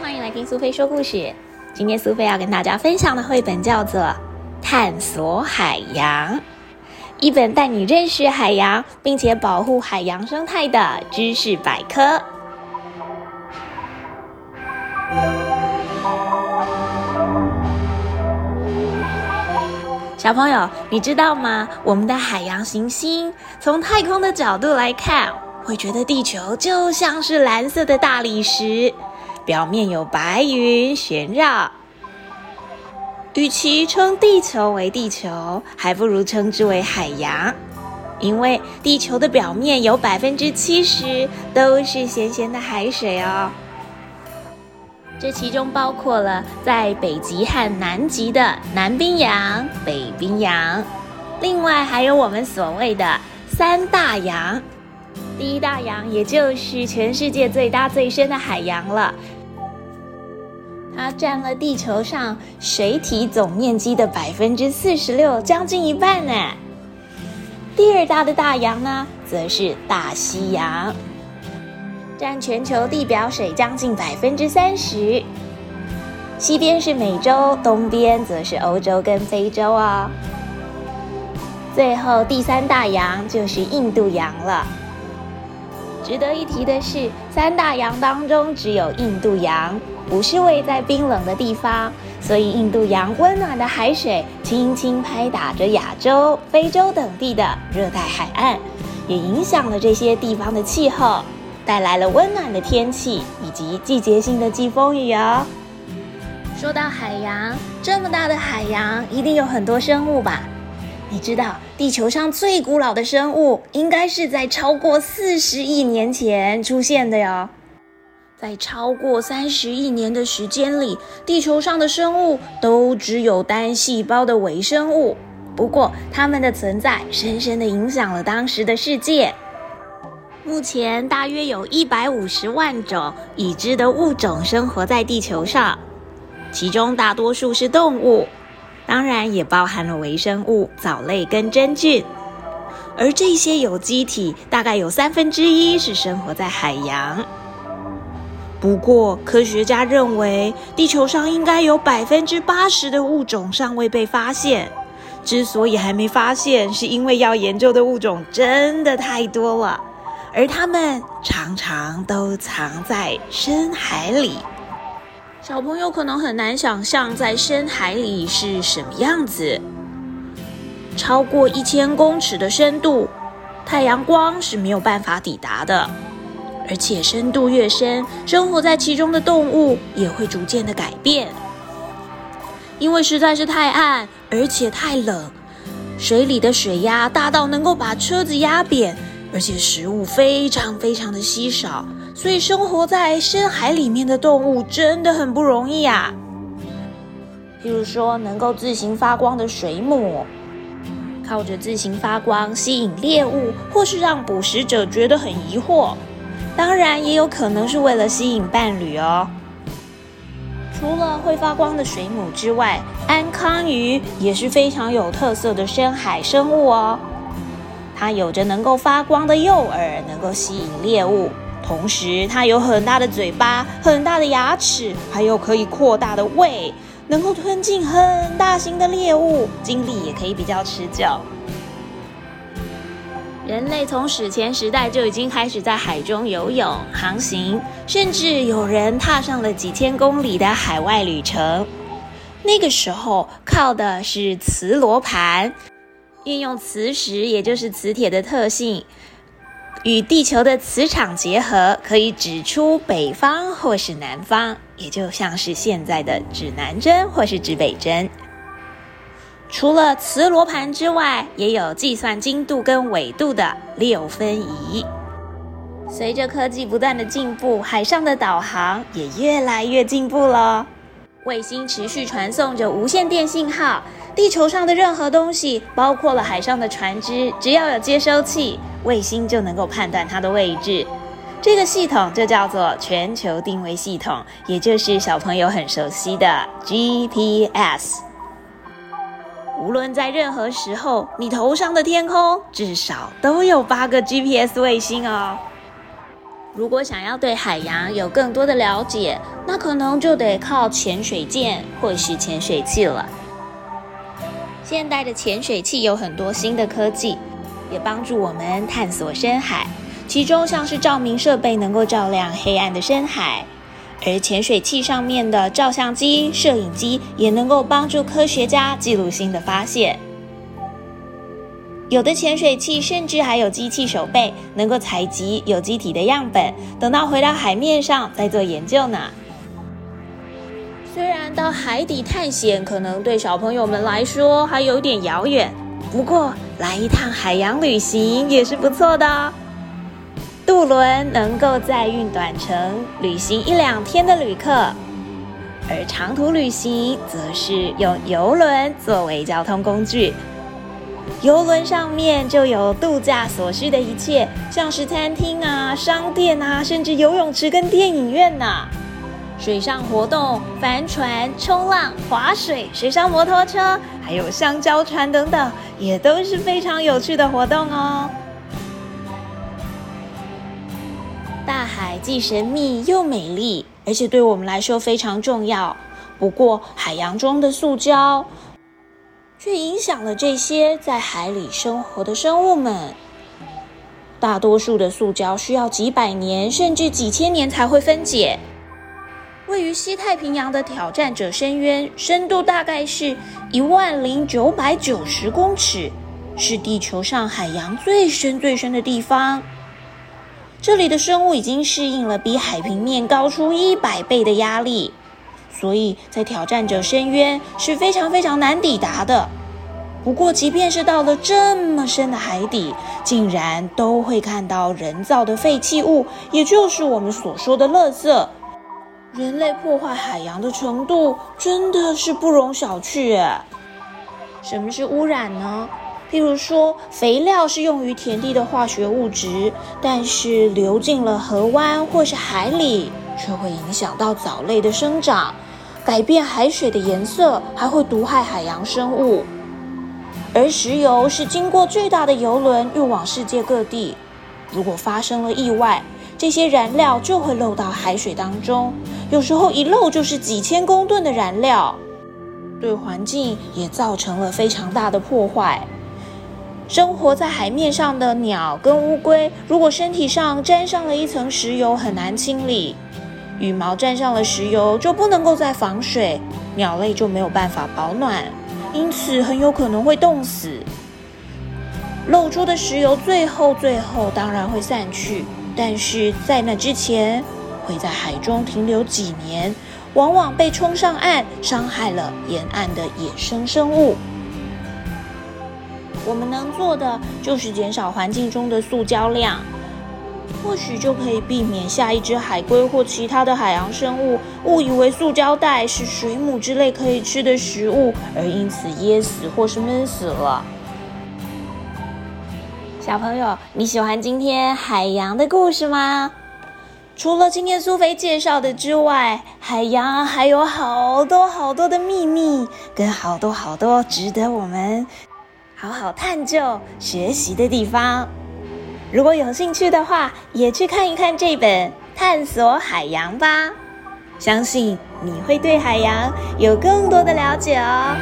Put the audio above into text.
欢迎来听苏菲说故事。今天苏菲要跟大家分享的绘本叫做《探索海洋》，一本带你认识海洋，并且保护海洋生态的知识百科。小朋友，你知道吗？我们的海洋行星从太空的角度来看，会觉得地球就像是蓝色的大理石。表面有白云旋绕，与其称地球为地球，还不如称之为海洋，因为地球的表面有百分之七十都是咸咸的海水哦。这其中包括了在北极和南极的南冰洋、北冰洋，另外还有我们所谓的三大洋。第一大洋也就是全世界最大最深的海洋了。它占了地球上水体总面积的百分之四十六，将近一半呢。第二大的大洋呢，则是大西洋，占全球地表水将近百分之三十。西边是美洲，东边则是欧洲跟非洲哦。最后第三大洋就是印度洋了。值得一提的是，三大洋当中只有印度洋。不是位在冰冷的地方，所以印度洋温暖的海水轻轻拍打着亚洲、非洲等地的热带海岸，也影响了这些地方的气候，带来了温暖的天气以及季节性的季风雨哦。说到海洋，这么大的海洋一定有很多生物吧？你知道地球上最古老的生物应该是在超过四十亿年前出现的哟。在超过三十亿年的时间里，地球上的生物都只有单细胞的微生物。不过，它们的存在深深的影响了当时的世界。目前，大约有一百五十万种已知的物种生活在地球上，其中大多数是动物，当然也包含了微生物、藻类跟真菌。而这些有机体，大概有三分之一是生活在海洋。不过，科学家认为地球上应该有百分之八十的物种尚未被发现。之所以还没发现，是因为要研究的物种真的太多了，而它们常常都藏在深海里。小朋友可能很难想象，在深海里是什么样子。超过一千公尺的深度，太阳光是没有办法抵达的。而且深度越深，生活在其中的动物也会逐渐的改变，因为实在是太暗，而且太冷，水里的水压大到能够把车子压扁，而且食物非常非常的稀少，所以生活在深海里面的动物真的很不容易啊。譬如说，能够自行发光的水母，靠着自行发光吸引猎物，或是让捕食者觉得很疑惑。当然，也有可能是为了吸引伴侣哦。除了会发光的水母之外，安康鱼也是非常有特色的深海生物哦。它有着能够发光的诱饵，能够吸引猎物，同时它有很大的嘴巴、很大的牙齿，还有可以扩大的胃，能够吞进很大型的猎物，精力也可以比较持久。人类从史前时代就已经开始在海中游泳、航行，甚至有人踏上了几千公里的海外旅程。那个时候靠的是磁罗盘，运用磁石，也就是磁铁的特性，与地球的磁场结合，可以指出北方或是南方，也就像是现在的指南针或是指北针。除了磁罗盘之外，也有计算精度跟纬度的六分仪。随着科技不断的进步，海上的导航也越来越进步了。卫星持续传送着无线电信号，地球上的任何东西，包括了海上的船只，只要有接收器，卫星就能够判断它的位置。这个系统就叫做全球定位系统，也就是小朋友很熟悉的 GPS。无论在任何时候，你头上的天空至少都有八个 GPS 卫星哦。如果想要对海洋有更多的了解，那可能就得靠潜水舰或是潜水器了。现代的潜水器有很多新的科技，也帮助我们探索深海。其中像是照明设备能够照亮黑暗的深海，而潜水器上面的照相机、摄影机也能够帮助科学家记录新的发现。有的潜水器甚至还有机器手背，能够采集有机体的样本，等到回到海面上再做研究呢。虽然到海底探险可能对小朋友们来说还有点遥远，不过来一趟海洋旅行也是不错的。渡轮能够载运短程旅行一两天的旅客，而长途旅行则是用游轮作为交通工具。游轮上面就有度假所需的一切，像是餐厅啊、商店啊，甚至游泳池跟电影院呐。水上活动、帆船、冲浪、划水、水上摩托车，还有香蕉船等等，也都是非常有趣的活动哦。大海既神秘又美丽，而且对我们来说非常重要。不过，海洋中的塑胶。却影响了这些在海里生活的生物们。大多数的塑胶需要几百年甚至几千年才会分解。位于西太平洋的挑战者深渊，深度大概是一万零九百九十公尺，是地球上海洋最深最深的地方。这里的生物已经适应了比海平面高出一百倍的压力。所以在挑战者深渊是非常非常难抵达的。不过，即便是到了这么深的海底，竟然都会看到人造的废弃物，也就是我们所说的垃圾。人类破坏海洋的程度真的是不容小觑。什么是污染呢？譬如说，肥料是用于田地的化学物质，但是流进了河湾或是海里，却会影响到藻类的生长。改变海水的颜色，还会毒害海洋生物。而石油是经过巨大的油轮运往世界各地，如果发生了意外，这些燃料就会漏到海水当中，有时候一漏就是几千公吨的燃料，对环境也造成了非常大的破坏。生活在海面上的鸟跟乌龟，如果身体上沾上了一层石油，很难清理。羽毛沾上了石油就不能够再防水，鸟类就没有办法保暖，因此很有可能会冻死。漏出的石油最后最后当然会散去，但是在那之前会在海中停留几年，往往被冲上岸，伤害了沿岸的野生生物。我们能做的就是减少环境中的塑胶量。或许就可以避免下一只海龟或其他的海洋生物误以为塑胶袋是水母之类可以吃的食物，而因此噎死或是闷死了。小朋友，你喜欢今天海洋的故事吗？除了今天苏菲介绍的之外，海洋还有好多好多的秘密，跟好多好多值得我们好好探究、学习的地方。如果有兴趣的话，也去看一看这本《探索海洋》吧，相信你会对海洋有更多的了解哦。